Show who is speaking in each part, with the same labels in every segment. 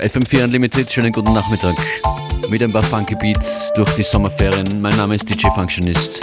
Speaker 1: FM4 Unlimited, schönen guten Nachmittag. Mit ein paar Funky Beats durch die Sommerferien. Mein Name ist DJ Functionist.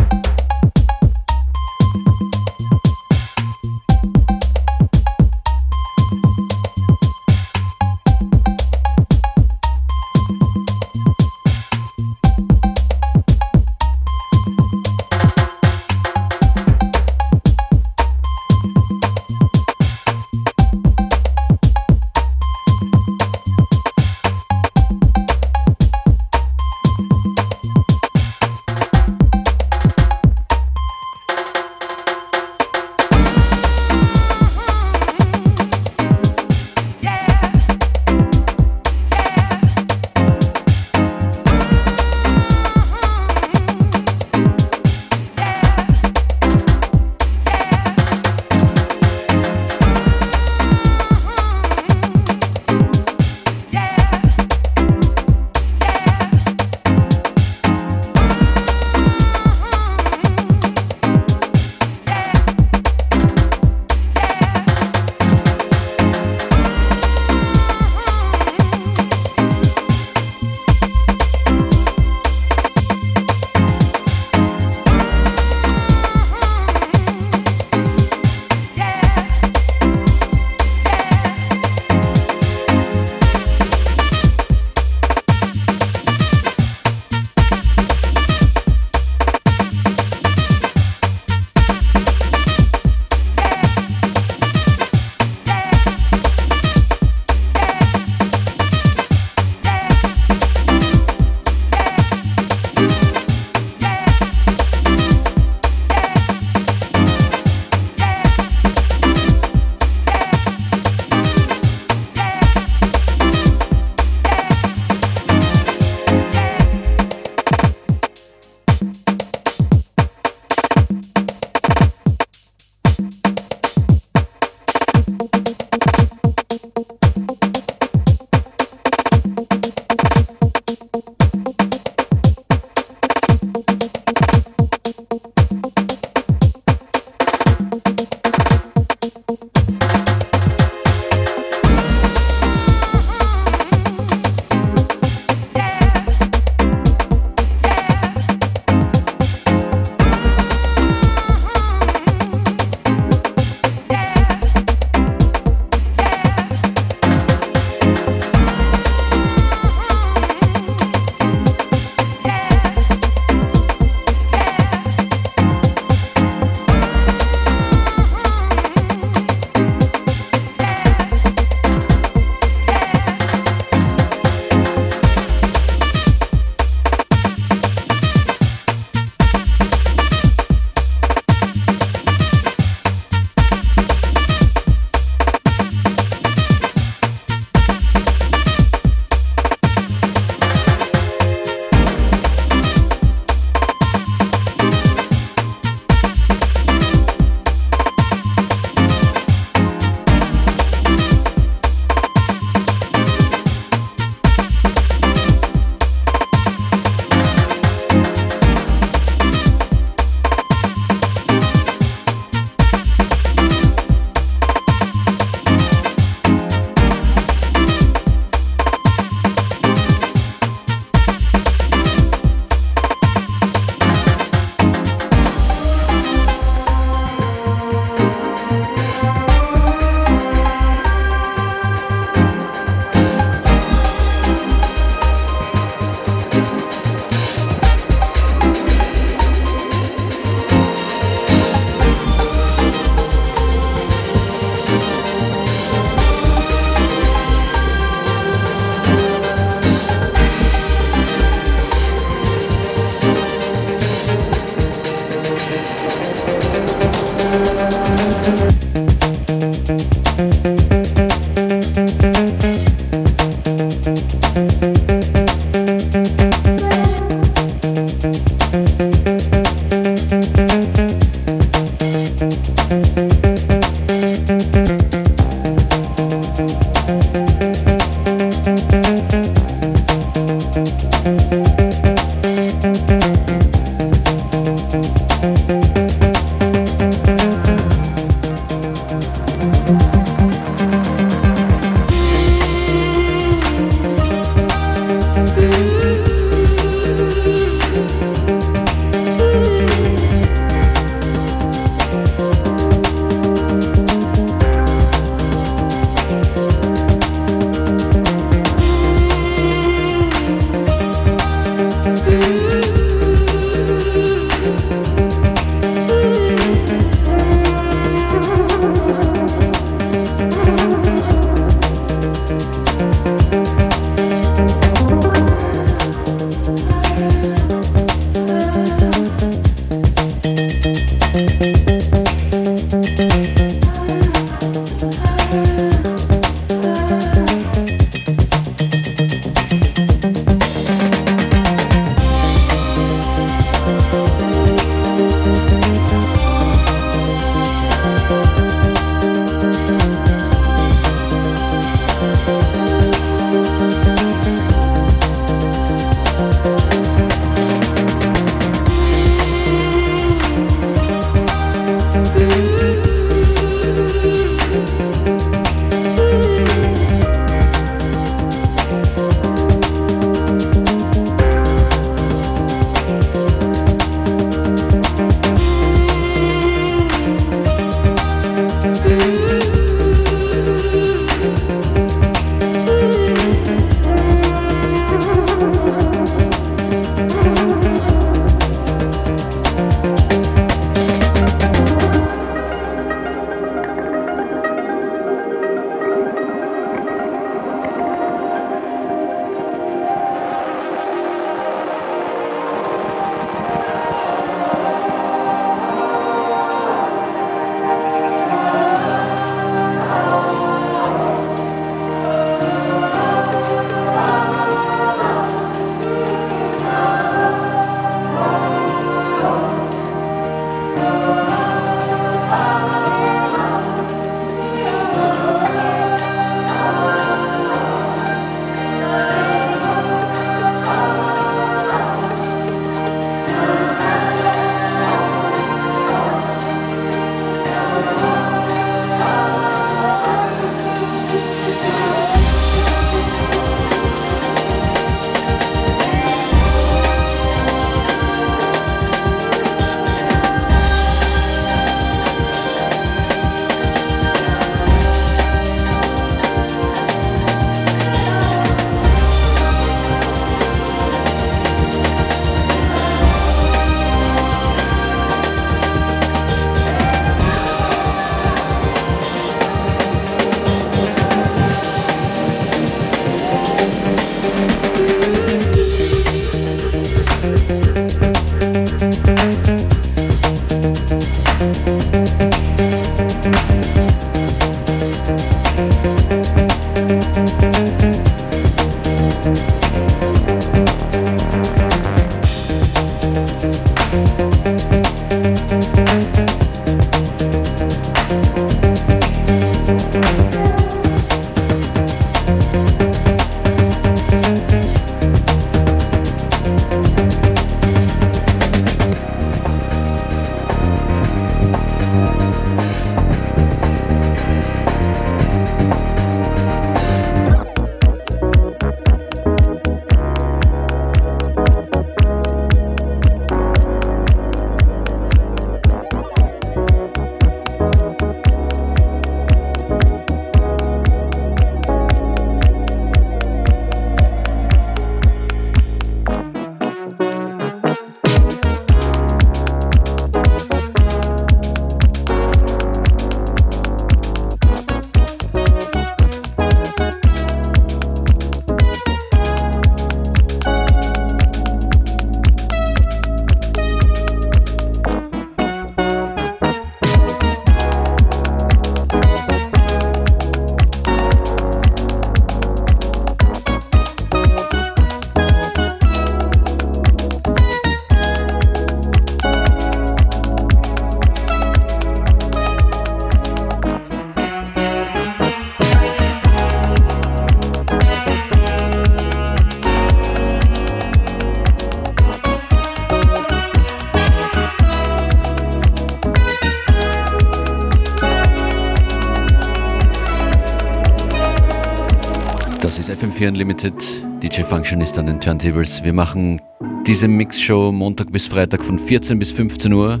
Speaker 1: Unlimited. DJ Function ist an den Turntables. Wir machen diese Mixshow Montag bis Freitag von 14 bis 15 Uhr.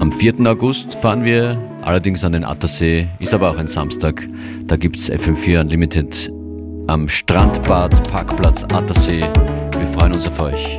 Speaker 1: Am 4. August fahren wir allerdings an den Attersee, ist aber auch ein Samstag. Da gibt es FM4 Unlimited am Strandbad Parkplatz Attersee. Wir freuen uns auf euch.